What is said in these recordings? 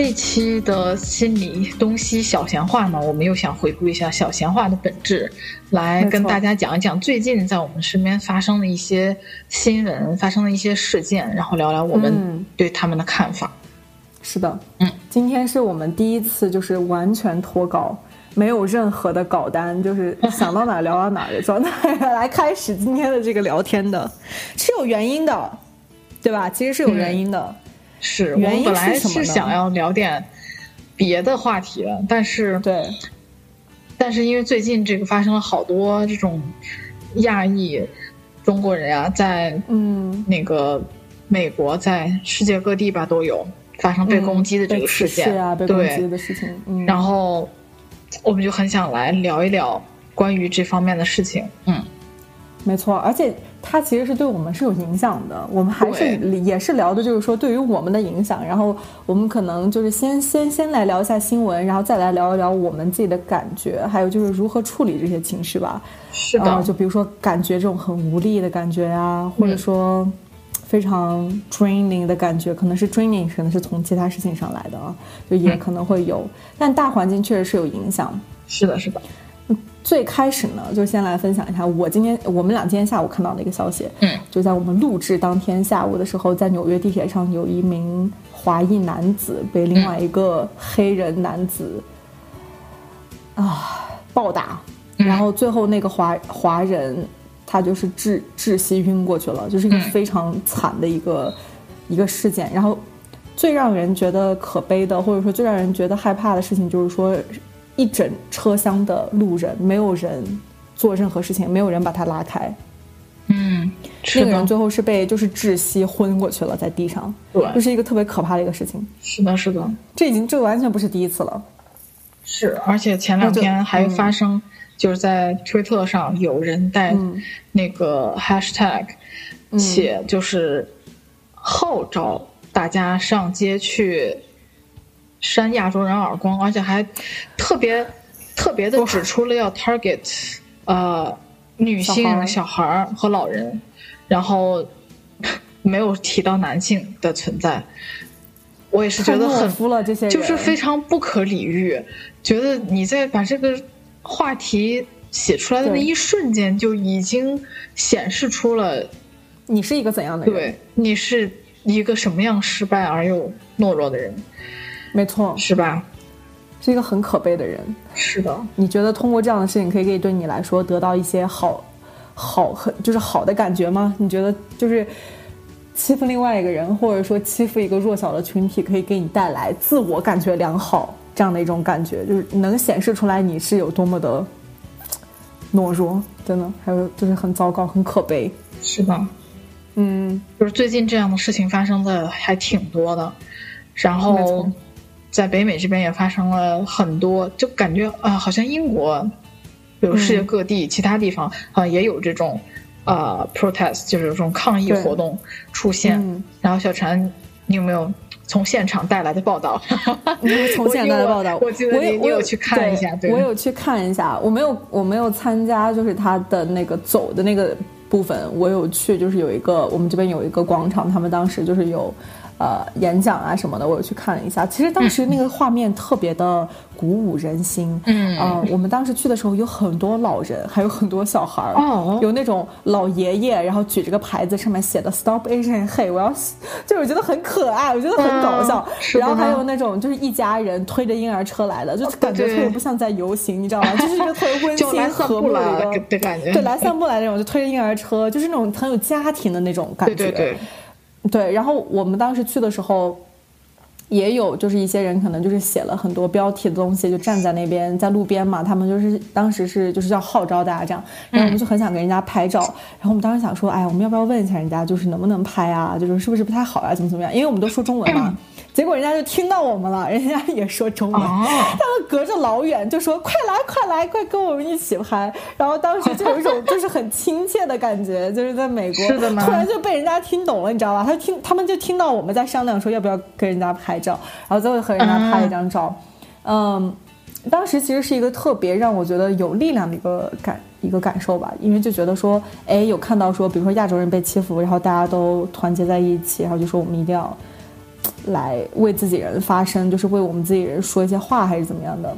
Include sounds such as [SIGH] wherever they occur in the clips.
这期的心理东西小闲话呢，我们又想回顾一下小闲话的本质，来跟大家讲一讲最近在我们身边发生的一些新闻，发生的一些事件，然后聊聊我们对他们的看法。是的，嗯，今天是我们第一次就是完全脱稿，没有任何的稿单，就是想到哪聊到哪的状态来开始今天的这个聊天的，是有原因的，对吧？其实是有原因的。是我们本来是想要聊点别的话题的，但是对，但是因为最近这个发生了好多这种亚裔中国人啊，在嗯那个美国，在世界各地吧都有发生被攻击的这个事件啊，被攻击的事情。嗯，然后我们就很想来聊一聊关于这方面的事情。嗯，没错，而且。它其实是对我们是有影响的，我们还是也是聊的，就是说对于我们的影响。然后我们可能就是先先先来聊一下新闻，然后再来聊一聊我们自己的感觉，还有就是如何处理这些情绪吧。是的，就比如说感觉这种很无力的感觉呀，或者说非常 draining 的感觉，可能是 draining，可能是从其他事情上来的啊，就也可能会有。但大环境确实是有影响。是的，是的。最开始呢，就先来分享一下我今天我们俩今天下午看到的一个消息。嗯，就在我们录制当天下午的时候，在纽约地铁上，有一名华裔男子被另外一个黑人男子啊暴打，然后最后那个华华人他就是窒窒息晕过去了，就是一个非常惨的一个一个事件。然后最让人觉得可悲的，或者说最让人觉得害怕的事情，就是说。一整车厢的路人，没有人做任何事情，没有人把他拉开。嗯，那个人最后是被就是窒息昏过去了，在地上。对，这是一个特别可怕的一个事情。是的，是的，这已经这完全不是第一次了。是，而且前两天还发生，就是在推特上有人带那个 hashtag，且就是号召大家上街去。扇亚洲人耳光，而且还特别特别的指出了要 target 呃女性、小孩和老人，然后没有提到男性的存在。我也是觉得很服了这些，就是非常不可理喻。觉得你在把这个话题写出来的那一瞬间，就已经显示出了你是一个怎样的人？对，你是一个什么样失败而又懦弱的人？没错，是吧？是一个很可悲的人。是的，你觉得通过这样的事情，可以可以对你来说得到一些好，好很就是好的感觉吗？你觉得就是欺负另外一个人，或者说欺负一个弱小的群体，可以给你带来自我感觉良好这样的一种感觉，就是能显示出来你是有多么的懦弱，真的，还有就是很糟糕，很可悲，是吧？嗯，就是最近这样的事情发生的还挺多的，然后。在北美这边也发生了很多，就感觉啊，好像英国，比如世界各地其他地方啊，也有这种啊 protest，就是这种抗议活动出现。然后小陈，你有没有从现场带来的报道？[LAUGHS] 从现场带来的报道，我记得你你有去看一下，对，我有去看一下，我没有我没有参加，就是他的那个走的那个部分，我有去，就是有一个我们这边有一个广场，他们当时就是有。呃，演讲啊什么的，我有去看了一下。其实当时那个画面特别的鼓舞人心。嗯，呃，我们当时去的时候有很多老人，还有很多小孩儿。哦，有那种老爷爷，然后举着个牌子，上面写的 “Stop Asian Hate”，我要，就是我觉得很可爱，我觉得很搞笑。然后还有那种就是一家人推着婴儿车来的，就感觉特别不像在游行，你知道吗？[LAUGHS] 就是一个特别温馨和睦的一个感觉。对，来散步来那种，就推着婴儿车，就是那种很有家庭的那种感觉。对对对。对，然后我们当时去的时候，也有就是一些人可能就是写了很多标题的东西，就站在那边在路边嘛，他们就是当时是就是要号召大家这样，然后我们就很想给人家拍照，然后我们当时想说，哎，我们要不要问一下人家，就是能不能拍啊？就是是不是不太好啊？怎么怎么样？因为我们都说中文嘛。[CLEARS THROAT] 结果人家就听到我们了，人家也说中文，他们隔着老远就说：“快来，快来，快跟我们一起拍。”然后当时就有一种 [LAUGHS] 就是很亲切的感觉，就是在美国，是的突然就被人家听懂了，你知道吧？他听他们就听到我们在商量说要不要跟人家拍照，然后最后和人家拍一张照。嗯，当时其实是一个特别让我觉得有力量的一个感一个感受吧，因为就觉得说，哎，有看到说，比如说亚洲人被欺负，然后大家都团结在一起，然后就说我们一定要。来为自己人发声，就是为我们自己人说一些话，还是怎么样的？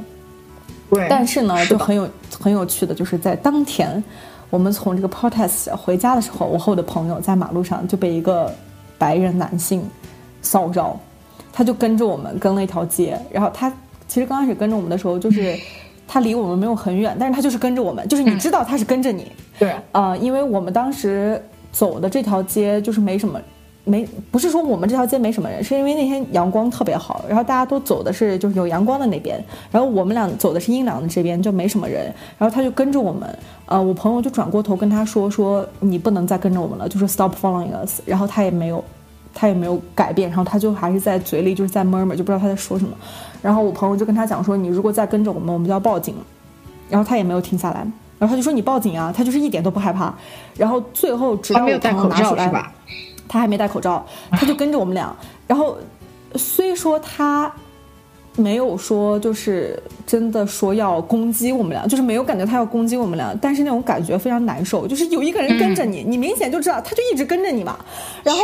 对。但是呢，就很有很有趣的，就是在当天，我们从这个 protest 回家的时候，我和我的朋友在马路上就被一个白人男性骚扰，他就跟着我们跟了一条街，然后他其实刚开始跟着我们的时候，就是他离我们没有很远，但是他就是跟着我们，就是你知道他是跟着你。对。啊，因为我们当时走的这条街就是没什么。没不是说我们这条街没什么人，是因为那天阳光特别好，然后大家都走的是就是有阳光的那边，然后我们俩走的是阴凉的这边，就没什么人。然后他就跟着我们，呃，我朋友就转过头跟他说说你不能再跟着我们了，就是 stop following us。然后他也没有，他也没有改变，然后他就还是在嘴里就是在 murmur，就不知道他在说什么。然后我朋友就跟他讲说你如果再跟着我们，我们就要报警。然后他也没有停下来，然后他就说你报警啊，他就是一点都不害怕。然后最后直到我朋友拿出来。他还没戴口罩，[LAUGHS] 他就跟着我们俩。然后，虽说他没有说就是真的说要攻击我们俩，就是没有感觉他要攻击我们俩，但是那种感觉非常难受。就是有一个人跟着你，你明显就知道他就一直跟着你嘛。然后。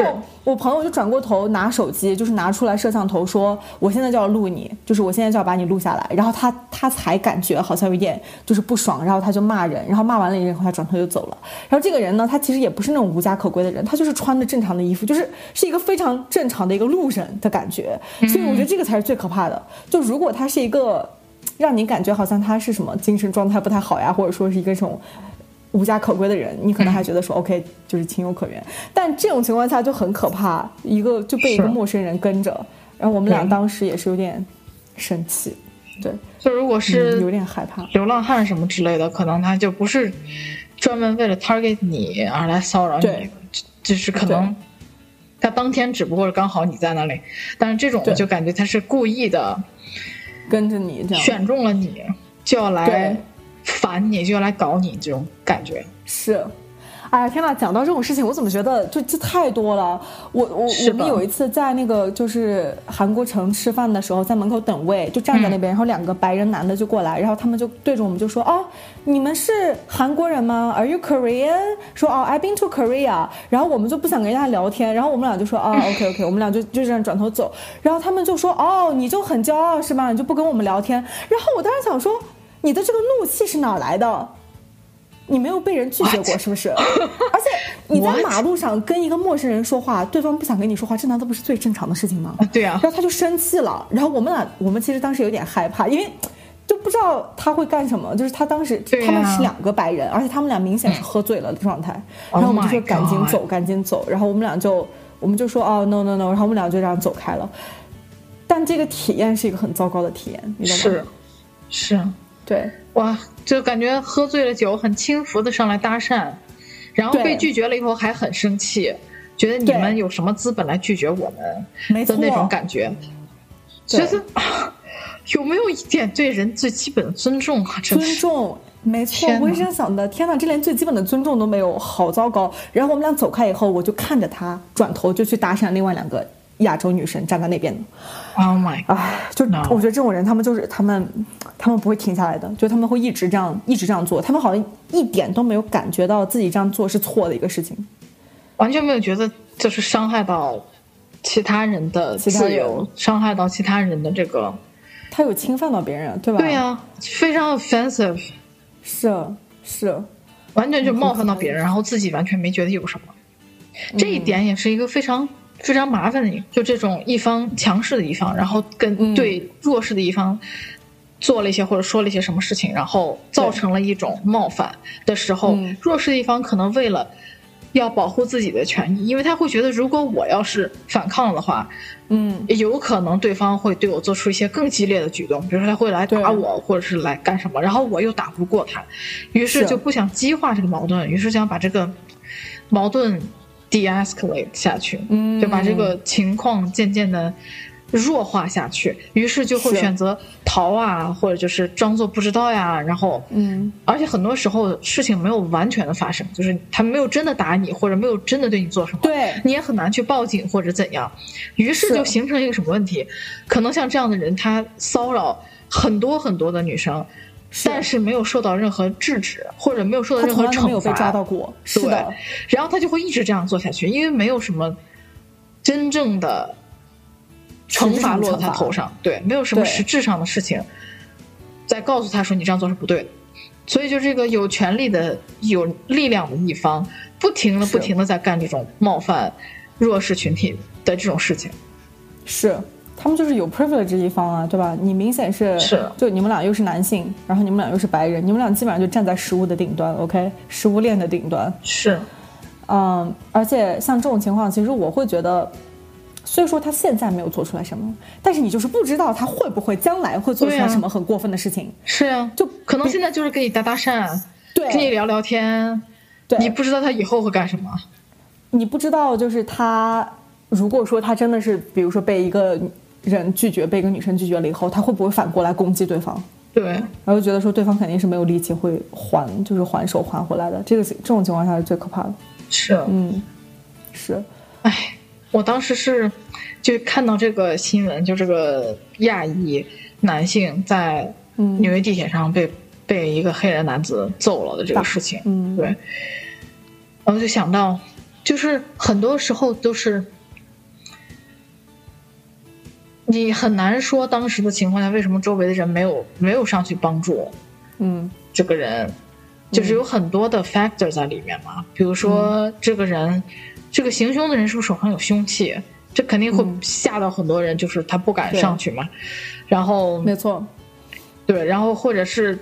我朋友就转过头拿手机，就是拿出来摄像头说：“我现在就要录你，就是我现在就要把你录下来。”然后他他才感觉好像有点就是不爽，然后他就骂人，然后骂完了以后他转头就走了。然后这个人呢，他其实也不是那种无家可归的人，他就是穿着正常的衣服，就是是一个非常正常的一个路人的感觉。所以我觉得这个才是最可怕的。就如果他是一个让你感觉好像他是什么精神状态不太好呀，或者说是一个这种。无家可归的人，你可能还觉得说 OK，就是情有可原。但这种情况下就很可怕，一个就被一个陌生人跟着，然后我们俩当时也是有点生气。对，就如果是有点害怕，流浪汉什么之类的，可能他就不是专门为了 target 你而来骚扰你，就是可能他当天只不过是刚好你在那里，但是这种就感觉他是故意的跟着你，这样。选中了你就要来。烦你就要来搞你这种感觉是，哎呀天呐，讲到这种事情，我怎么觉得就这太多了。我我我们有一次在那个就是韩国城吃饭的时候，在门口等位，就站在那边，然后两个白人男的就过来，然后他们就对着我们就说：“哦，你们是韩国人吗？Are you Korean？” 说：“哦，I've been to Korea。”然后我们就不想跟人家聊天，然后我们俩就说：“啊，OK OK。”我们俩就就这样转头走，然后他们就说：“哦，你就很骄傲是吧？你就不跟我们聊天？”然后我当时想说。你的这个怒气是哪来的？你没有被人拒绝过是不是？而且你在马路上跟一个陌生人说话，对方不想跟你说话，这难道不是最正常的事情吗？对啊。然后他就生气了，然后我们俩，我们其实当时有点害怕，因为就不知道他会干什么。就是他当时他们是两个白人，而且他们俩明显是喝醉了的状态。然后我们就说赶紧走，赶紧走。然后我们俩就我们就说哦 no no no，然后我们俩就这样走开了。但这个体验是一个很糟糕的体验，你知道吗？是是。对，哇，就感觉喝醉了酒，很轻浮的上来搭讪，然后被拒绝了以后还很生气，觉得你们有什么资本来拒绝我们的那种感觉，觉得有没有一点对人最基本的尊重啊？尊重，没错，我也是这样想的。天哪，这连最基本的尊重都没有，好糟糕。然后我们俩走开以后，我就看着他，转头就去搭讪另外两个。亚洲女神站在那边。的，Oh my，哎，就我觉得这种人，他们就是他们，他们不会停下来的，就他们会一直这样，一直这样做，他们好像一点都没有感觉到自己这样做是错的一个事情，完全没有觉得就是伤害到其他人的自由，伤害到其他人的这个，他有侵犯到别人，对吧？对呀，非常 offensive，是是，完全就冒犯到别人，然后自己完全没觉得有什么，这一点也是一个非常。非常麻烦的，就这种一方强势的一方，然后跟对弱势的一方做了一些或者说了一些什么事情，然后造成了一种冒犯的时候，弱势的一方可能为了要保护自己的权益，因为他会觉得如果我要是反抗的话，嗯，有可能对方会对我做出一些更激烈的举动，比如说他会来打我，或者是来干什么，然后我又打不过他，于是就不想激化这个矛盾，于是想把这个矛盾。De-escalate 下去，就把这个情况渐渐的弱化下去，于是就会选择逃啊，或者就是装作不知道呀。然后，嗯，而且很多时候事情没有完全的发生，就是他没有真的打你，或者没有真的对你做什么，对你也很难去报警或者怎样。于是就形成一个什么问题？可能像这样的人，他骚扰很多很多的女生，但是没有受到任何制止，或者没有受到任何惩罚，没有被抓到过。是的，然后他就会一直这样做下去，因为没有什么真正的。惩罚落在他头上，对，没有什么实质上的事情，在告诉他说你这样做是不对的，所以就这个有权利的、有力量的一方，不停的、不停的在干这种冒犯弱势群体的这种事情。是，他们就是有 privilege 一方啊，对吧？你明显是，是，就你们俩又是男性，然后你们俩又是白人，你们俩基本上就站在食物的顶端，OK，食物链的顶端。是，嗯，而且像这种情况，其实我会觉得。虽说他现在没有做出来什么，但是你就是不知道他会不会将来会做出来什么很过分的事情。是呀，就可能现在就是跟你搭搭讪，对，跟你聊聊天，对，你不知道他以后会干什么。你不知道，就是他如果说他真的是，比如说被一个人拒绝，被一个女生拒绝了以后，他会不会反过来攻击对方？对，然后觉得说对方肯定是没有力气会还，就是还手还回来的。这个这种情况下是最可怕的。是，嗯，是，哎。我当时是就看到这个新闻，就这个亚裔男性在纽约地铁上被被一个黑人男子揍了的这个事情，嗯，对，然后就想到，就是很多时候都是你很难说当时的情况下为什么周围的人没有没有上去帮助，嗯，这个人就是有很多的 factor 在里面嘛，比如说这个人。这个行凶的人是不是手上有凶器？这肯定会吓到很多人，就是他不敢上去嘛。然后，没错，对，然后或者是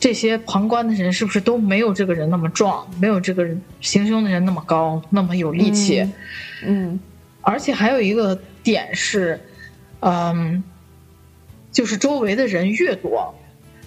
这些旁观的人是不是都没有这个人那么壮，没有这个行凶的人那么高，那么有力气？嗯，而且还有一个点是，嗯，就是周围的人越多，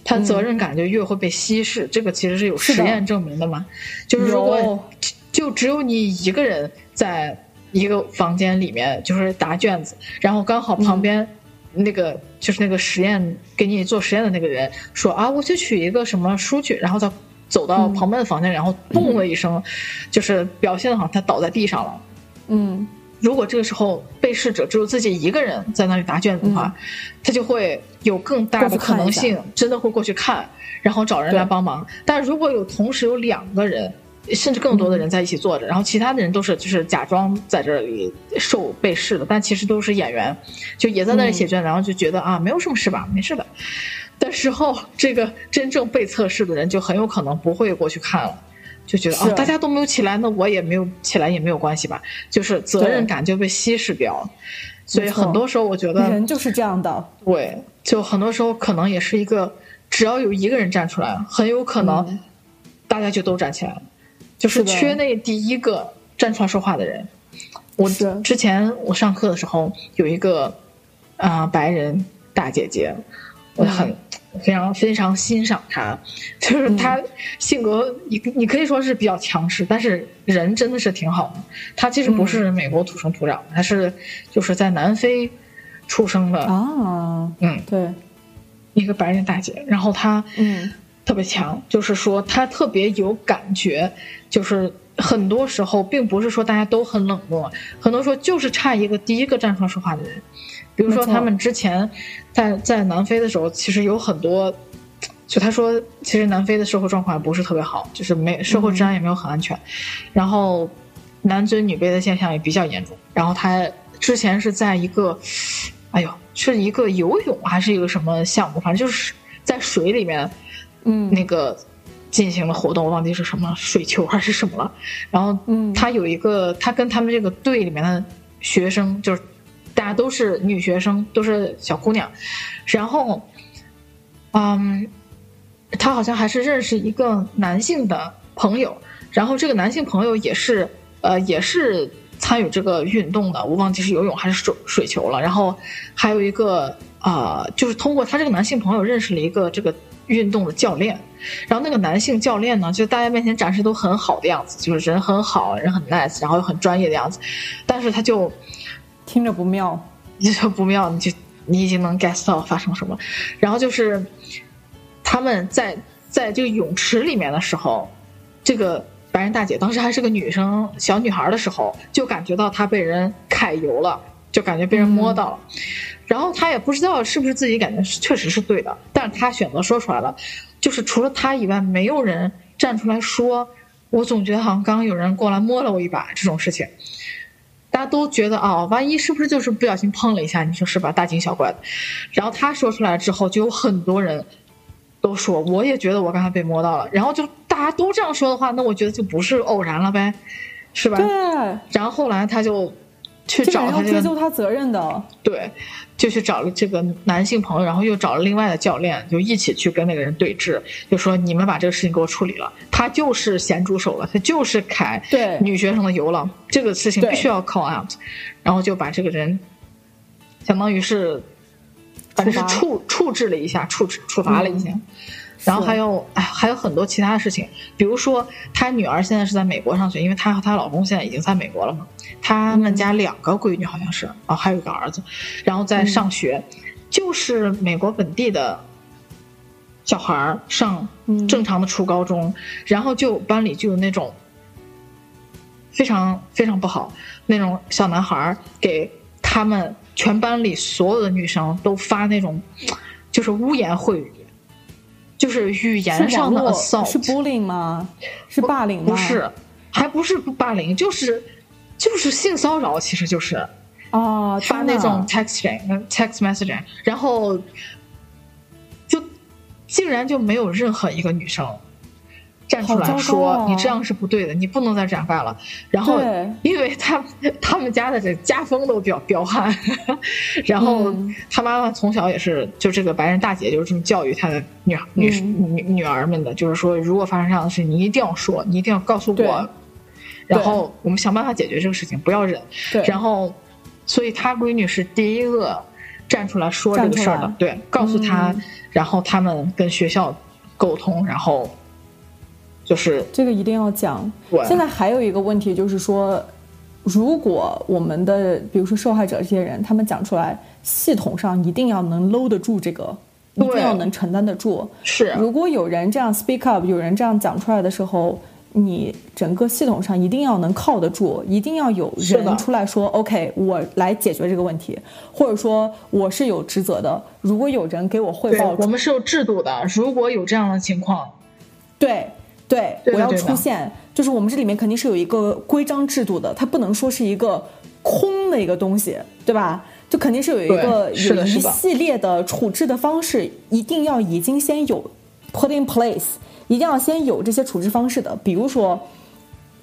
他责任感就越会被稀释。这个其实是有实验证明的嘛？就是如果。就只有你一个人在一个房间里面，就是答卷子，然后刚好旁边那个就是那个实验给你做实验的那个人说啊，我去取一个什么书去，然后他走到旁边的房间，然后咚的一声，就是表现的好像他倒在地上了。嗯，如果这个时候被试者只有自己一个人在那里答卷子的话，他就会有更大的可能性真的会过去看，然后找人来帮忙。但如果有同时有两个人。甚至更多的人在一起坐着，然后其他的人都是就是假装在这里受被试的，但其实都是演员，就也在那里写卷，然后就觉得啊没有什么事吧，没事的。的时候，这个真正被测试的人就很有可能不会过去看了，就觉得啊。大家都没有起来，那我也没有起来也没有关系吧，就是责任感就被稀释掉了。所以很多时候我觉得人就是这样的，对，就很多时候可能也是一个，只要有一个人站出来，很有可能大家就都站起来了。就是缺那第一个站出来说话的人。我之前我上课的时候有一个啊白人大姐姐，我很非常非常欣赏他，[LAUGHS] 就是他性格你你可以说是比较强势，但是人真的是挺好的。他其实不是美国土生土长，他是就是在南非出生的啊，嗯，对，一个白人大姐，然后她嗯。特别强，就是说他特别有感觉，就是很多时候并不是说大家都很冷漠，很多时候就是差一个第一个站出来说话的人。比如说他们之前在在南非的时候，其实有很多，就他说其实南非的社会状况不是特别好，就是没社会治安也没有很安全，然后男尊女卑的现象也比较严重。然后他之前是在一个，哎呦，是一个游泳还是一个什么项目，反正就是在水里面。嗯，那个进行了活动，我忘记是什么水球还是什么了。然后，嗯，他有一个，他跟他们这个队里面的学生，就是大家都是女学生，都是小姑娘。然后，嗯，他好像还是认识一个男性的朋友。然后这个男性朋友也是，呃，也是参与这个运动的。我忘记是游泳还是水水球了。然后还有一个，啊，就是通过他这个男性朋友认识了一个这个。运动的教练，然后那个男性教练呢，就大家面前展示都很好的样子，就是人很好，人很 nice，然后又很专业的样子，但是他就听着不妙，你就不妙，你就你已经能 guess 到发生什么。然后就是他们在在这个泳池里面的时候，这个白人大姐当时还是个女生小女孩的时候，就感觉到她被人揩油了，就感觉被人摸到了。然后她也不知道是不是自己感觉确实是对的，但是她选择说出来了，就是除了她以外，没有人站出来说。我总觉得好像刚刚有人过来摸了我一把这种事情。大家都觉得啊，万一是不是就是不小心碰了一下？你说是吧？大惊小怪的。然后他说出来之后，就有很多人都说，我也觉得我刚才被摸到了。然后就大家都这样说的话，那我觉得就不是偶然了呗，是吧？对。然后后来他就去找他，追究他责任的。对。就去找了这个男性朋友，然后又找了另外的教练，就一起去跟那个人对峙，就说你们把这个事情给我处理了，他就是咸猪手了，他就是揩女学生的油了，这个事情必须要 call out，然后就把这个人，相当于是，反正是处处置了一下，处置处罚了一下。然后还有，哎，还有很多其他的事情，比如说，她女儿现在是在美国上学，因为她和她老公现在已经在美国了嘛。他们家两个闺女好像是，哦，还有一个儿子，然后在上学，就是美国本地的小孩儿上正常的初高中，然后就班里就有那种非常非常不好那种小男孩儿，给他们全班里所有的女生都发那种就是污言秽语。就是语言上的 assault 是 bullying 吗？是霸凌吗？不是，还不是霸凌，就是就是性骚扰，其实就是哦，发那种 texting text messaging，然后就竟然就没有任何一个女生。站出来说你这样是不对的，你不能再这样干了。然后，因为他他们家的这家风都比较彪悍，[LAUGHS] 然后他妈妈从小也是就这个白人大姐就是这么教育她的女女女女儿们的，就是说如果发生这样的事，你一定要说，你一定要告诉我，然后我们想办法解决这个事情，不要忍。然后，所以她闺女是第一个站出来说这个事儿的，对，告诉她，然后他们跟学校沟通，然后。就是这个一定要讲。现在还有一个问题就是说，如果我们的比如说受害者这些人，他们讲出来，系统上一定要能搂得住这个，一定要能承担得住。是，如果有人这样 speak up，有人这样讲出来的时候，你整个系统上一定要能靠得住，一定要有人出来说 OK，我来解决这个问题，或者说我是有职责的。如果有人给我汇报，我们是有制度的。如果有这样的情况，对。对，我要出现，就是我们这里面肯定是有一个规章制度的，它不能说是一个空的一个东西，对吧？就肯定是有一个有一系列的处置的方式，一定要已经先有 put in place，一定要先有这些处置方式的。比如说，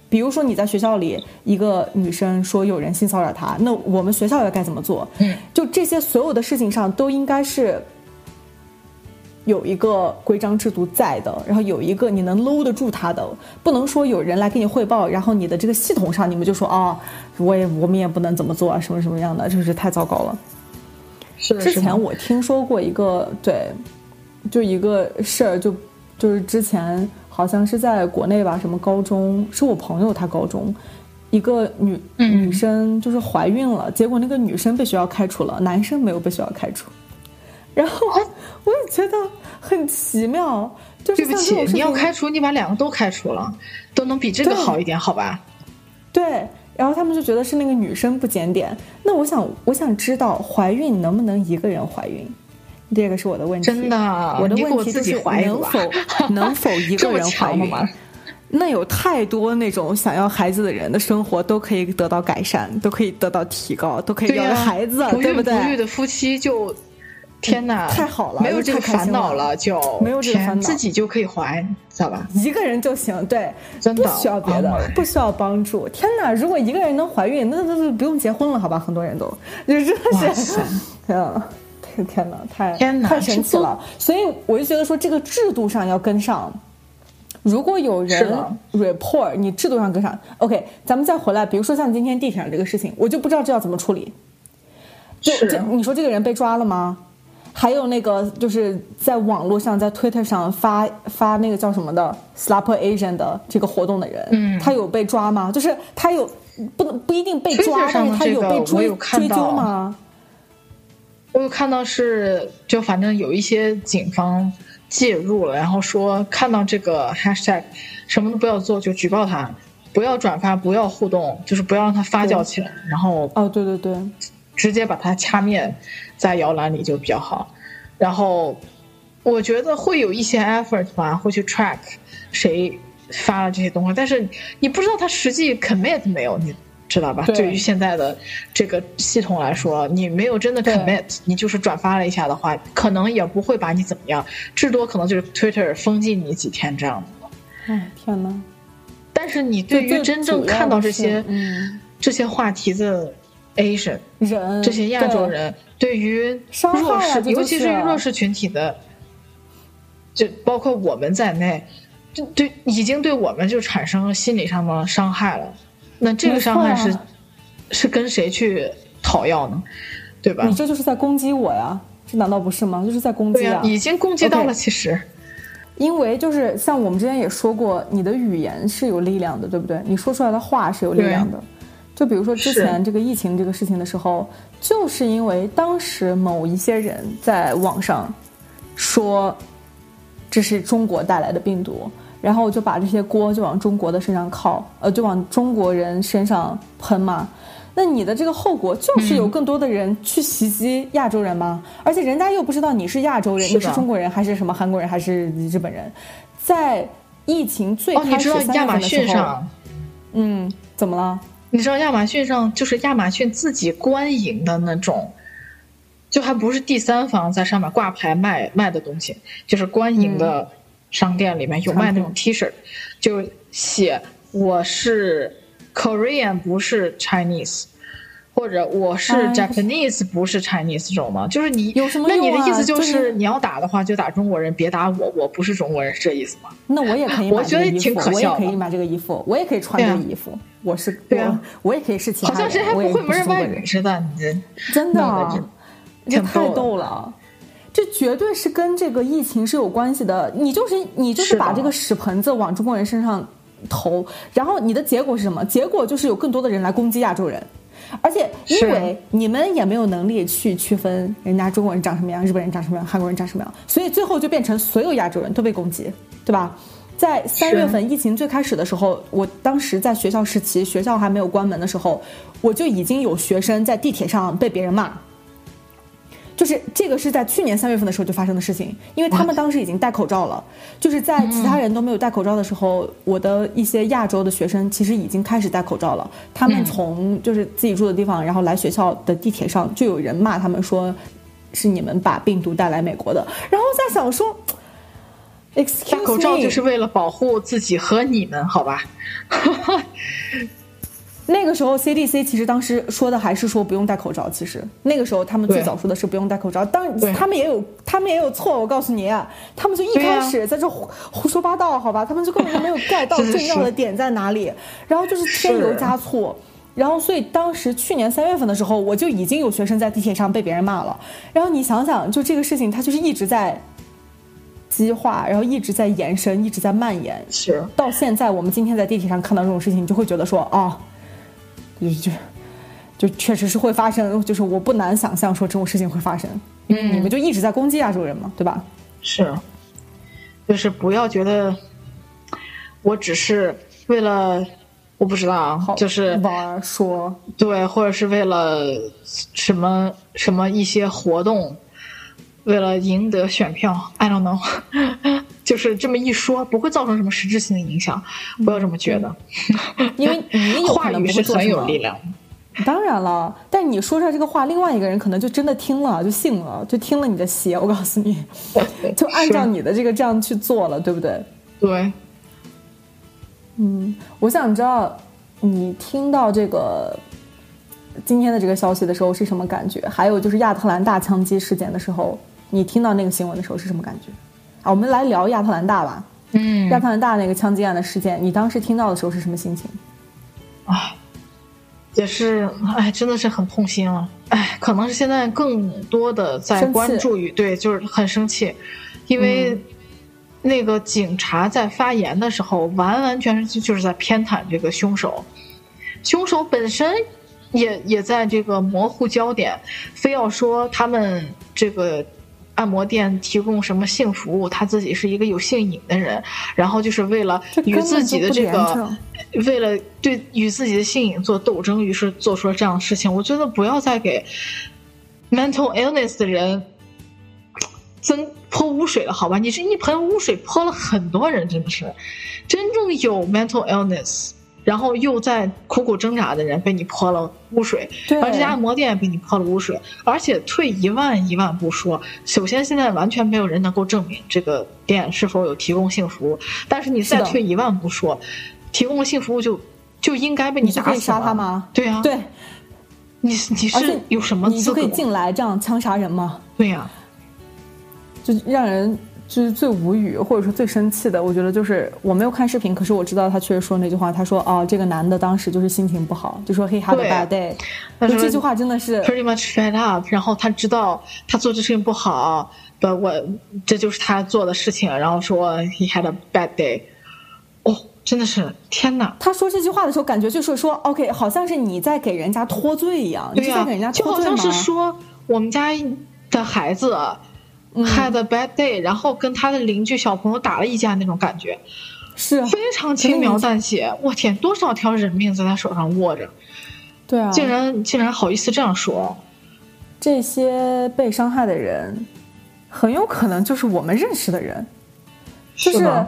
比如说你在学校里，一个女生说有人性骚扰她，那我们学校要该怎么做？嗯，就这些所有的事情上都应该是。有一个规章制度在的，然后有一个你能搂得住他的，不能说有人来给你汇报，然后你的这个系统上你们就说啊，我也我们也不能怎么做啊，什么什么样的，就是太糟糕了。是之前我听说过一个对，就一个事儿，就就是之前好像是在国内吧，什么高中，是我朋友他高中一个女女生就是怀孕了，结果那个女生被学校开除了，男生没有被学校开除。然后我也觉得很奇妙，就是对不起，你要开除，你把两个都开除了，都能比这个好一点，好吧？对，然后他们就觉得是那个女生不检点。那我想，我想知道，怀孕能不能一个人怀孕？这个是我的问题。真的，我的问题就是能否 [LAUGHS] 能否一个人怀孕？那有太多那种想要孩子的人的生活都可以得到改善，都可以得到提高，都可以要个孩子，对不对？不育的夫妻就。天哪，太好了，没有这个烦恼了，就没有这个烦恼，自己就可以怀，知道吧？一个人就行，对，真的不需要别的，不需要帮助。天哪，如果一个人能怀孕，那那那不用结婚了，好吧？很多人都，就真的是，[LAUGHS] 嗯，天哪，太天哪，太神奇了。所以我就觉得说，这个制度上要跟上。如果有人 report，你制度上跟上，OK，咱们再回来，比如说像今天地铁上这个事情，我就不知道这要怎么处理。就这，你说这个人被抓了吗？还有那个就是在网络上，在 Twitter 上发发那个叫什么的 Slap Asian 的这个活动的人，嗯，他有被抓吗？就是他有不能不一定被抓，但是他有被追追究吗？我有看到。是，就反正有一些警方介入了，然后说看到这个 hashtag，什么都不要做，就举报他，不要转发，不要互动，就是不要让他发酵起来，然后哦，对对对，直接把他掐灭在摇篮里就比较好。然后我觉得会有一些 effort 吧，会去 track 谁发了这些东西，但是你不知道他实际 commit 没有你。知道吧？对于现在的这个系统来说，你没有真的 commit，你就是转发了一下的话，可能也不会把你怎么样，至多可能就是 Twitter 封禁你几天这样子。哎，天呐！但是你对于真正看到这些这些话题的 Asian 人，这些亚洲人，对于弱势，尤其是弱势群体的，就包括我们在内，就对已经对我们就产生了心理上的伤害了。那这个伤害是，是跟谁去讨要呢？对吧？你这就是在攻击我呀！这难道不是吗？就是在攻击啊！已经攻击到了，其实，因为就是像我们之前也说过，你的语言是有力量的，对不对？你说出来的话是有力量的。就比如说之前这个疫情这个事情的时候，就是因为当时某一些人在网上说这是中国带来的病毒。然后就把这些锅就往中国的身上靠，呃，就往中国人身上喷嘛。那你的这个后果就是有更多的人去袭击亚洲人吗？而且人家又不知道你是亚洲人，你是中国人还是什么韩国人还是日本人？在疫情最开始亚马逊上，嗯，怎么了？你知道亚马逊上就是亚马逊自己官营的那种，就还不是第三方在上面挂牌卖卖的东西，就是官营的。商店里面有卖那种 T 恤，就写我是 Korean 不是 Chinese，或者我是 Japanese 不是 Chinese 这种吗？就是你有什么？那你的意思就是你要打的话就打中国人，别打我，我不是中国人，是这意思吗？那我也可以，我觉得挺可笑。我也可以买这个衣服，我也可以穿这个衣服。我是对啊，我也可以是其他人。好像谁还不会门儿外语似的，你真的，这太逗了。这绝对是跟这个疫情是有关系的。你就是你就是把这个屎盆子往中国人身上投，然后你的结果是什么？结果就是有更多的人来攻击亚洲人，而且因为你们也没有能力去区分人家中国人长什么样，日本人长什么样，韩国人长什么样，所以最后就变成所有亚洲人都被攻击，对吧？在三月份疫情最开始的时候，我当时在学校时期，学校还没有关门的时候，我就已经有学生在地铁上被别人骂。就是这个是在去年三月份的时候就发生的事情，因为他们当时已经戴口罩了。就是在其他人都没有戴口罩的时候，我的一些亚洲的学生其实已经开始戴口罩了。他们从就是自己住的地方，然后来学校的地铁上，就有人骂他们说，是你们把病毒带来美国的。然后在想说戴口罩就是为了保护自己和你们，好吧？那个时候，CDC 其实当时说的还是说不用戴口罩。其实那个时候他们最早说的是不用戴口罩。当他们也有他们也有错，我告诉你，他们就一开始在这胡胡说八道，好吧？他们就根本就没有 get 到 [LAUGHS] 重要的点在哪里，然后就是添油加醋。然后所以当时去年三月份的时候，我就已经有学生在地铁上被别人骂了。然后你想想，就这个事情，它就是一直在激化，然后一直在延伸，一直在蔓延。是到现在，我们今天在地铁上看到这种事情，你就会觉得说啊。就就就确实是会发生，就是我不难想象说这种事情会发生，因为你们就一直在攻击亚洲人嘛，对吧？是，就是不要觉得我只是为了我不知道，就是玩说对，或者是为了什么什么一些活动，为了赢得选票，I don't know。[LAUGHS] 就是这么一说，不会造成什么实质性的影响，不要这么觉得。因为 [LAUGHS] 你话语是很有力量。当然了，但你说出来这个话，另外一个人可能就真的听了，就信了，就听了你的邪。我告诉你，[LAUGHS] 就按照你的这个这样去做了，对不对？对。嗯，我想知道你听到这个今天的这个消息的时候是什么感觉？还有就是亚特兰大枪击事件的时候，你听到那个新闻的时候是什么感觉？我们来聊亚特兰大吧。嗯，亚特兰大那个枪击案的事件，你当时听到的时候是什么心情？啊，也是，哎，真的是很痛心了。哎，可能是现在更多的在关注于，对，就是很生气，因为那个警察在发言的时候，完完全全就是在偏袒这个凶手。凶手本身也也在这个模糊焦点，非要说他们这个按摩店提供什么性服务，他自己是一个有性瘾的人，然后就是为了与自己的这个，为了对与自己的性瘾做斗争，于是做出了这样的事情。我觉得不要再给 mental illness 的人增泼污水了，好吧？你这一盆污水泼了很多人，真的是真正有 mental illness。然后又在苦苦挣扎的人被你泼了污水，而这家按摩店被你泼了污水，而且退一万一万步说，首先现在完全没有人能够证明这个店是否有提供性服务，但是你再退一万步说，提供了性服务就就应该被你打死杀他吗？对啊，对，你你是有什么资格可以进来这样枪杀人吗？对呀，就让人。就是最无语或者说最生气的，我觉得就是我没有看视频，可是我知道他确实说那句话。他说：“哦，这个男的当时就是心情不好，就说 he had a bad day。”就这句话真的是 pretty much fed up。然后他知道他做这事情不好，不，我这就是他做的事情。然后说 he had a bad day。哦，真的是天哪！他说这句话的时候，感觉就是说 OK，好像是你在给人家脱罪一样，你在给人家脱罪吗？就好像是说我们家的孩子。Had a bad day，然后跟他的邻居小朋友打了一架那种感觉，是非常轻描淡写。我天，多少条人命在他手上握着，对啊，竟然竟然好意思这样说。这些被伤害的人，很有可能就是我们认识的人，就是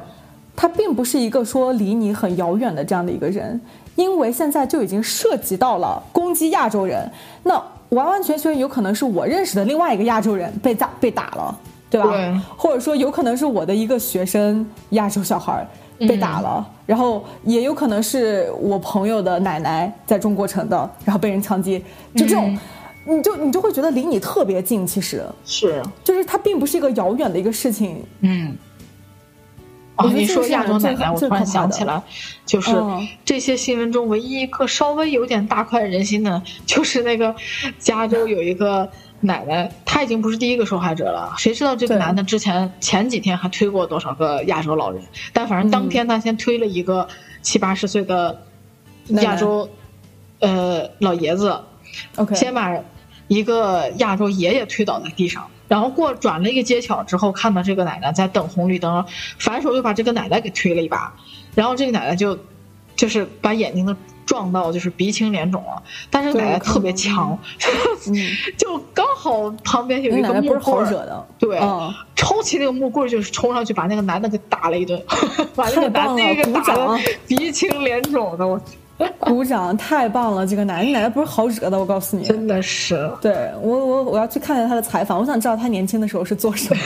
他并不是一个说离你很遥远的这样的一个人，因为现在就已经涉及到了攻击亚洲人，那。完完全全有可能是我认识的另外一个亚洲人被打被打了，对吧？对。或者说有可能是我的一个学生亚洲小孩被打了，然后也有可能是我朋友的奶奶在中国城的，然后被人枪击，就这种，你就你就会觉得离你特别近，其实是，就是它并不是一个遥远的一个事情，嗯。哦，你说亚洲奶奶，我突然想起来，就是这些新闻中唯一一个稍微有点大快人心的，就是那个加州有一个奶奶，她已经不是第一个受害者了。谁知道这个男的之前前几天还推过多少个亚洲老人？但反正当天他先推了一个七八十岁的亚洲呃老爷子，OK，先把一个亚洲爷爷推倒在地上。然后过转了一个街角之后，看到这个奶奶在等红绿灯，反手又把这个奶奶给推了一把，然后这个奶奶就，就是把眼睛都撞到，就是鼻青脸肿了。但是奶奶特别强，[LAUGHS] 就刚好旁边有一个木棍儿，对，抄起那个木棍儿就是冲上去把那个男的给打了一顿，[LAUGHS] 把那个男的给打的鼻青脸肿的，我。[LAUGHS] 鼓掌，太棒了！这个奶奶，奶奶不是好惹的，我告诉你，真的是。对我，我我要去看看他的采访，我想知道他年轻的时候是做什么，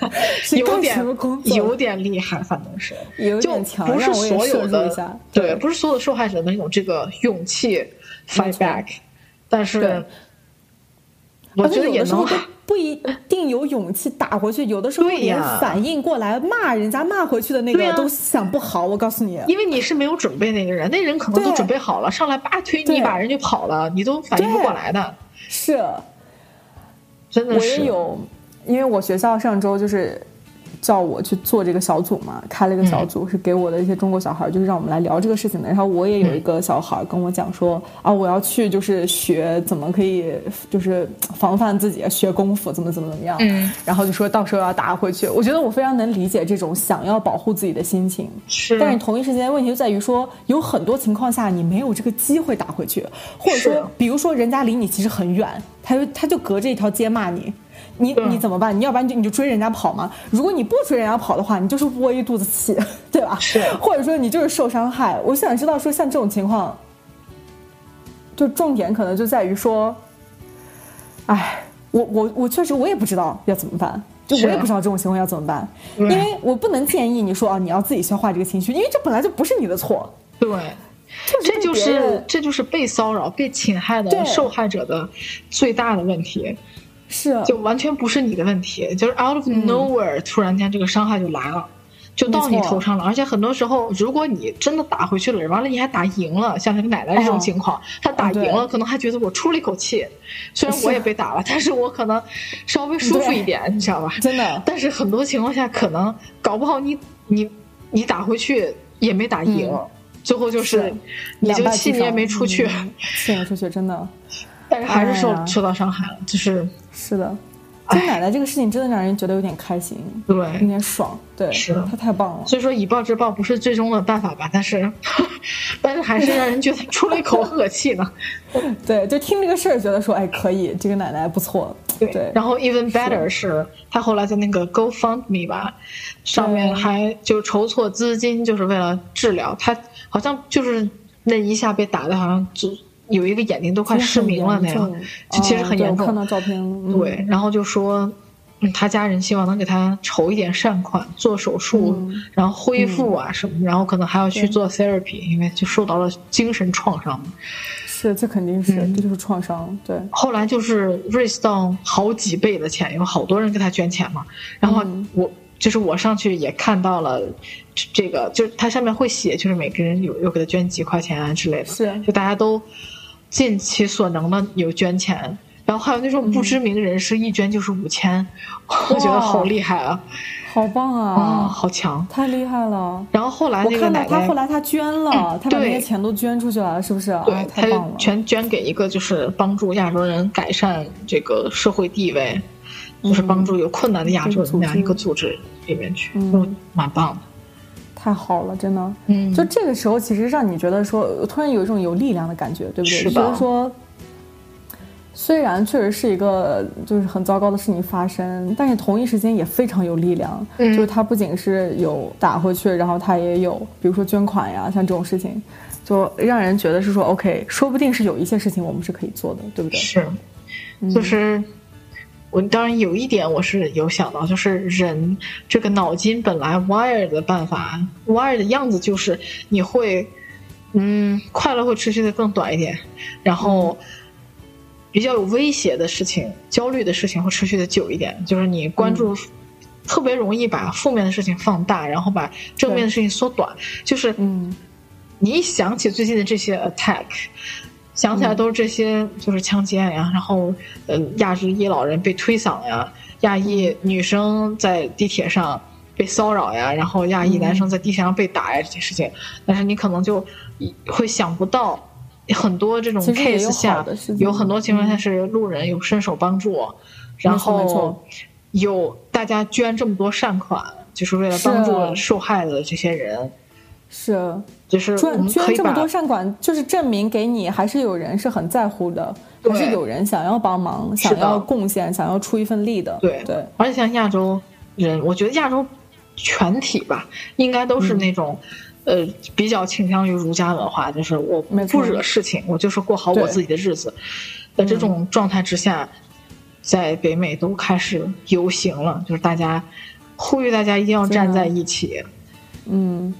[LAUGHS] 是干什么工作，有点厉害，反正是。有点强，不是所有的，对，不是所有的受害者能有这个勇气 fight [LAUGHS] back，但是我觉得有的时候都。不一定有勇气打回去，有的时候连反应过来骂人家骂回去的那个都想不好。我告诉你，因为你是没有准备那个人，那人可能都准备好了，上来叭推你一把，人就跑了，你都反应不过来的。是，真的是。我也有，因为我学校上周就是。叫我去做这个小组嘛，开了一个小组，是给我的一些中国小孩，就是让我们来聊这个事情的。然后我也有一个小孩跟我讲说啊，我要去就是学怎么可以就是防范自己，学功夫怎么怎么怎么样。嗯，然后就说到时候要打回去。我觉得我非常能理解这种想要保护自己的心情。是，但是同一时间问题就在于说，有很多情况下你没有这个机会打回去，或者说，比如说人家离你其实很远，他就他就隔着一条街骂你。你你怎么办？你要不然就你就追人家跑嘛？如果你不追人家跑的话，你就是窝一肚子气，[LAUGHS] 对吧？是，或者说你就是受伤害。我想知道说像这种情况，就重点可能就在于说，哎，我我我确实我也不知道要怎么办，就我也不知道这种情况要怎么办，因为我不能建议你说啊，你要自己消化这个情绪，因为这本来就不是你的错。对，这就是这就是被骚扰、被侵害的受害者的最大的问题。是，就完全不是你的问题，就是 out of nowhere，突然间这个伤害就来了，就到你头上了。而且很多时候，如果你真的打回去了，完了你还打赢了，像他奶奶这种情况，他打赢了，可能还觉得我出了一口气。虽然我也被打了，但是我可能稍微舒服一点，[LAUGHS] 你知道吧？真的。但是很多情况下，可能搞不好你你你打回去也没打赢。最后就是你这个气你也没出去，气没出去，真的，但是还是受受到伤害了，就是是的。金奶奶这个事情真的让人觉得有点开心，对，有点爽，对，是她太棒了。所以说以暴制暴不是最终的办法吧？但是，[LAUGHS] 但是还是让人觉得出了一口 [LAUGHS] 恶气呢。对，就听这个事儿，觉得说，哎，可以，这个奶奶不错。对，然后 even better 是他后来在那个 GoFundMe 吧上面还就筹措资金，就是为了治疗他，好像就是那一下被打的，好像就。有一个眼睛都快失明了那样，就其实很严重。看到照片了。对，然后就说，他家人希望能给他筹一点善款，做手术，然后恢复啊什么，然后可能还要去做 therapy，因为就受到了精神创伤。是，这肯定是，这就是创伤。对。后来就是 raise 到好几倍的钱，有好多人给他捐钱嘛。然后我就是我上去也看到了，这个就是他上面会写，就是每个人有有给他捐几块钱啊之类的。是。就大家都。尽其所能的有捐钱，然后还有那种不知名人士一捐就是五千，我觉得好厉害啊，好棒啊，啊好强，太厉害了。然后后来我看到他后来他捐了，[CLEARS THROAT] 他把那些钱都捐出去了，是不是？对，太棒了，全捐给一个就是帮助亚洲人改善这个社会地位，就是帮助有困难的亚洲人那样一个组织里面去，嗯，蛮棒的。太好了，真的，嗯，就这个时候，其实让你觉得说，突然有一种有力量的感觉，对不对？觉得说，虽然确实是一个就是很糟糕的事情发生，但是同一时间也非常有力量。嗯，就是他不仅是有打回去，然后他也有，比如说捐款呀，像这种事情，就让人觉得是说，OK，说不定是有一些事情我们是可以做的，对不对？是，就是。我当然有一点我是有想到，就是人这个脑筋本来 wire 的办法，wire 的样子就是你会，嗯，快乐会持续的更短一点，然后比较有威胁的事情、焦虑的事情会持续的久一点。就是你关注，特别容易把负面的事情放大，然后把正面的事情缩短。就是，嗯，你一想起最近的这些 attack。想起来都是这些，就是枪击案呀，然后，呃，亚裔老人被推搡呀，亚裔女生在地铁上被骚扰呀，然后亚裔男生在地铁上被打呀，这些事情，但是你可能就会想不到，很多这种 case 下，有很多情况下是路人有伸手帮助，然后有大家捐这么多善款，就是为了帮助受害的这些人。是，就是捐捐这么多善款，就是证明给你还是有人是很在乎的，还是有人想要帮忙、想要贡献、想要出一份力的。对对，而且像亚洲人，我觉得亚洲全体吧，应该都是那种，呃，比较倾向于儒家文化，就是我不惹事情，我就是过好我自己的日子的这种状态之下，在北美都开始游行了，就是大家呼吁大家一定要站在一起。嗯。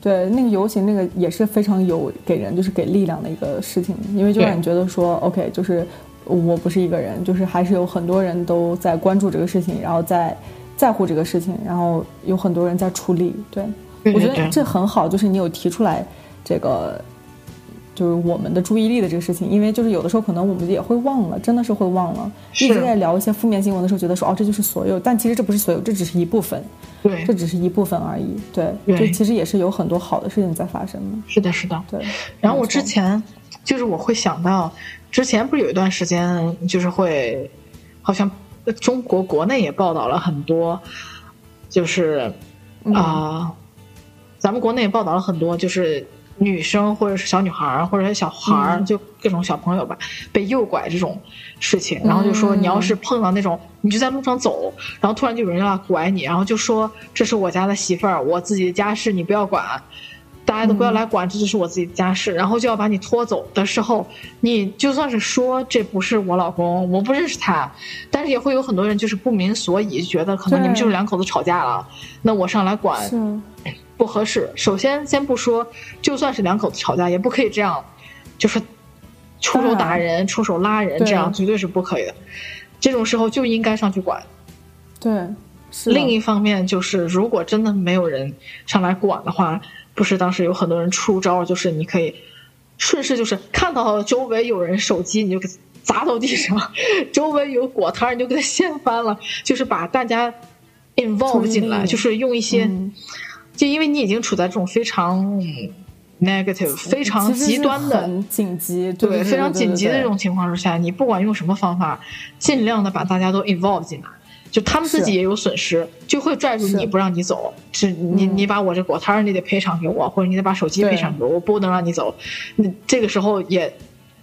对，那个游行那个也是非常有给人就是给力量的一个事情，因为就让你觉得说，OK，就是我不是一个人，就是还是有很多人都在关注这个事情，然后在在乎这个事情，然后有很多人在出力。对，我觉得这很好，就是你有提出来这个。就是我们的注意力的这个事情，因为就是有的时候可能我们也会忘了，真的是会忘了。一直在聊一些负面新闻的时候，觉得说哦，这就是所有，但其实这不是所有，这只是一部分。对，这只是一部分而已。对，就其实也是有很多好的事情在发生的。是的，是的。对。然后我之前就是我会想到，之前不是有一段时间就是会，好像中国国内也报道了很多，就是啊，咱们国内也报道了很多，就是。女生或者是小女孩儿，或者是小孩儿，就各种小朋友吧，被诱拐这种事情，然后就说你要是碰到那种，你就在路上走，然后突然就有人要拐你，然后就说这是我家的媳妇儿，我自己的家事，你不要管，大家都不要来管，这就是我自己的家事，然后就要把你拖走的时候，你就算是说这不是我老公，我不认识他，但是也会有很多人就是不明所以，觉得可能你们就是两口子吵架了，那我上来管。不合适。首先，先不说，就算是两口子吵架，也不可以这样，就是出手打人、出手拉人，这样绝对是不可以的。这种时候就应该上去管。对。另一方面，就是如果真的没有人上来管的话，不是当时有很多人出招，就是你可以顺势，就是看到周围有人手机，你就给砸到地上；[LAUGHS] 周围有果摊，你就给他掀翻了。就是把大家 involve 进来，就是用一些。就因为你已经处在这种非常 negative 非常极端的紧急，对非常紧急的这种情况之下，你不管用什么方法，尽量的把大家都 involve 进来，就他们自己也有损失，就会拽住你不让你走，是你你把我这果摊儿你得赔偿给我，或者你得把手机赔偿给我，我不能让你走。那这个时候也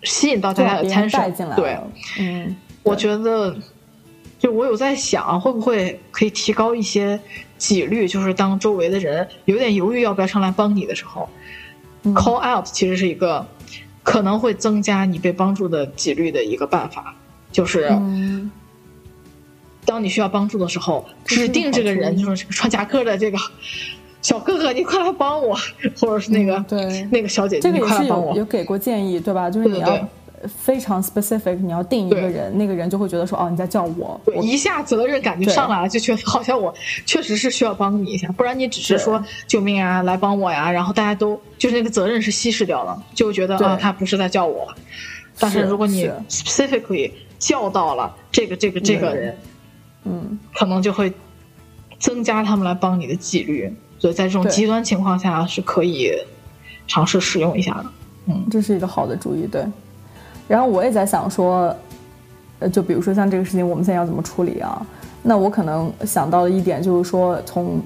吸引到大家的 attention，对，嗯，我觉得就我有在想，会不会可以提高一些纪律，就是当周围的人有点犹豫要不要上来帮你的时候。Call out 其实是一个可能会增加你被帮助的几率的一个办法，就是当你需要帮助的时候，指定这个人就是穿夹克的这个小哥哥，你快来帮我，或者是那个对那个小姐姐，你快来帮我。有给过建议对吧？就是你要。非常 specific，你要定一个人，那个人就会觉得说，哦，你在叫我，一下责任感就上来了，就觉得好像我确实是需要帮你一下，不然你只是说救命啊，来帮我呀，然后大家都就是那个责任是稀释掉了，就觉得啊，他不是在叫我。但是如果你 specifically 叫到了这个这个这个人，嗯，可能就会增加他们来帮你的几率，所以在这种极端情况下是可以尝试使用一下的。嗯，这是一个好的主意，对。然后我也在想说，呃，就比如说像这个事情，我们现在要怎么处理啊？那我可能想到的一点就是说，从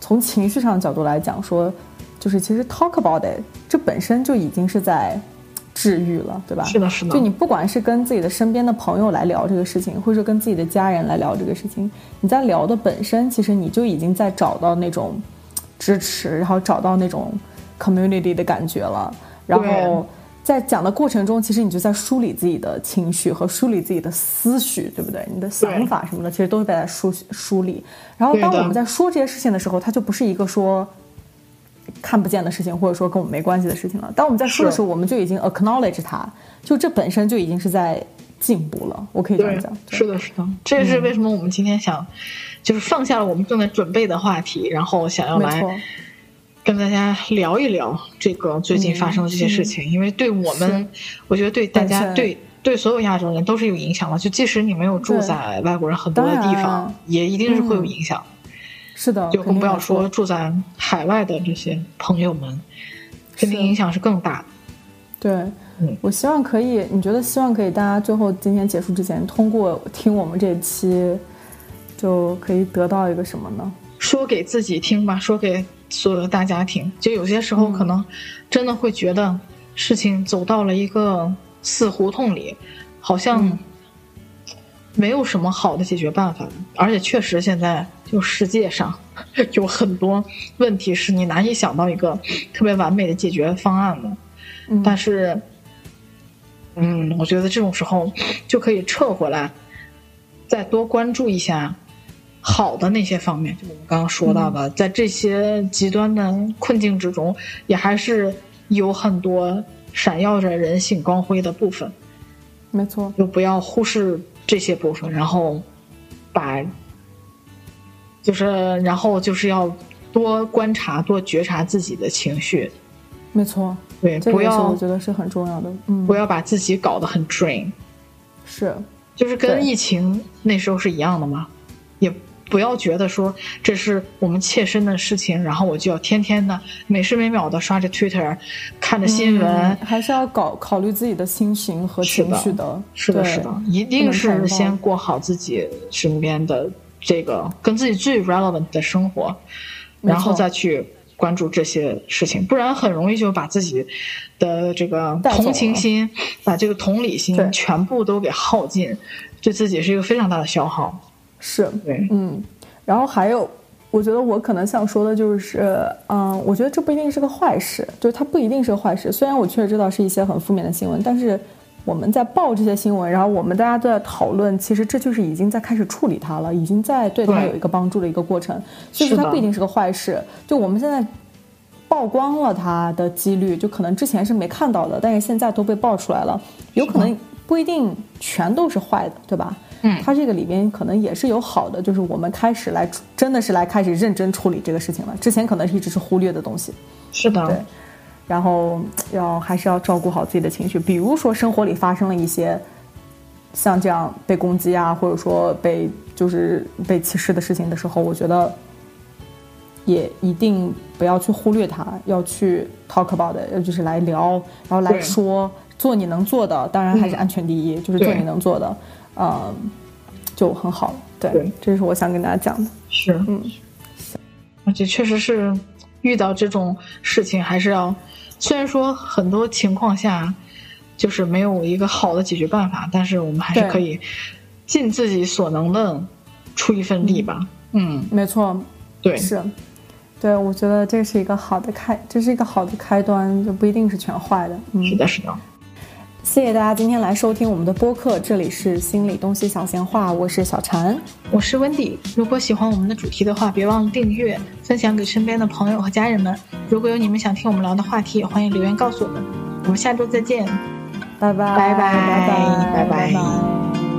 从情绪上的角度来讲，说就是其实 talk about it 这本身就已经是在治愈了，对吧？是的，是的。就你不管是跟自己的身边的朋友来聊这个事情，或者说跟自己的家人来聊这个事情，你在聊的本身，其实你就已经在找到那种支持，然后找到那种 community 的感觉了，然后。在讲的过程中，其实你就在梳理自己的情绪和梳理自己的思绪，对不对？你的想法什么的，其实都是在梳梳理。然后，当我们在说这些事情的时候，它就不是一个说看不见的事情，或者说跟我们没关系的事情了。当我们在说的时候，我们就已经 acknowledge 它，就这本身就已经是在进步了。我可以这样讲。是的，是的，这也是为什么我们今天想，就是放下了我们正在准备的话题，然后想要来。跟大家聊一聊这个最近发生的这些事情，因为对我们，我觉得对大家，对对所有亚洲人都是有影响的。就即使你没有住在外国人很多的地方，也一定是会有影响。是的，就更不要说住在海外的这些朋友们，肯定影响是更大的。对，嗯，我希望可以，你觉得希望可以，大家最后今天结束之前，通过听我们这期，就可以得到一个什么呢？说给自己听吧，说给。所有的大家庭，就有些时候可能真的会觉得事情走到了一个死胡同里，好像没有什么好的解决办法。而且确实，现在就世界上 [LAUGHS] 有很多问题是你难以想到一个特别完美的解决方案的。但是，嗯，我觉得这种时候就可以撤回来，再多关注一下。好的那些方面，就我们刚刚说到的，在这些极端的困境之中，也还是有很多闪耀着人性光辉的部分。没错，就不要忽视这些部分，然后把，就是然后就是要多观察、多觉察自己的情绪。没错，对，不要我觉得是很重要的。嗯，不要把自己搞得很 drain。是，就是跟疫情那时候是一样的嘛，也。不要觉得说这是我们切身的事情，然后我就要天天的每时每秒的刷着 Twitter，看着新闻，还是要搞考虑自己的心情和情绪的。是的，是的，一定是先过好自己身边的这个跟自己最 relevant 的生活，然后再去关注这些事情，不然很容易就把自己的这个同情心、把这个同理心全部都给耗尽，对自己是一个非常大的消耗。是，嗯，然后还有，我觉得我可能想说的就是，嗯，我觉得这不一定是个坏事，就是它不一定是个坏事。虽然我确实知道是一些很负面的新闻，但是我们在报这些新闻，然后我们大家都在讨论，其实这就是已经在开始处理它了，已经在对它有一个帮助的一个过程。所以说它不一定是个坏事。就我们现在曝光了它的几率，就可能之前是没看到的，但是现在都被爆出来了，有可能不一定全都是坏的，对吧？嗯，它这个里边可能也是有好的，就是我们开始来真的是来开始认真处理这个事情了。之前可能一直是忽略的东西，是的。对，然后要还是要照顾好自己的情绪，比如说生活里发生了一些像这样被攻击啊，或者说被就是被歧视的事情的时候，我觉得也一定不要去忽略它，要去 talk about，就是来聊，然后来说，做你能做的，当然还是安全第一，就是做你能做的，呃，就很好。对，这是我想跟大家讲的。是，嗯，而且确实是遇到这种事情，还是要，虽然说很多情况下就是没有一个好的解决办法，但是我们还是可以尽自己所能的出一份力吧。嗯，没错。对，是，对，我觉得这是一个好的开，这是一个好的开端，就不一定是全坏的。是的，是的。谢谢大家今天来收听我们的播客，这里是心理东西小闲话，我是小婵，我是温迪。如果喜欢我们的主题的话，别忘了订阅、分享给身边的朋友和家人们。如果有你们想听我们聊的话题，也欢迎留言告诉我们。我们下周再见，拜拜拜拜拜拜拜拜。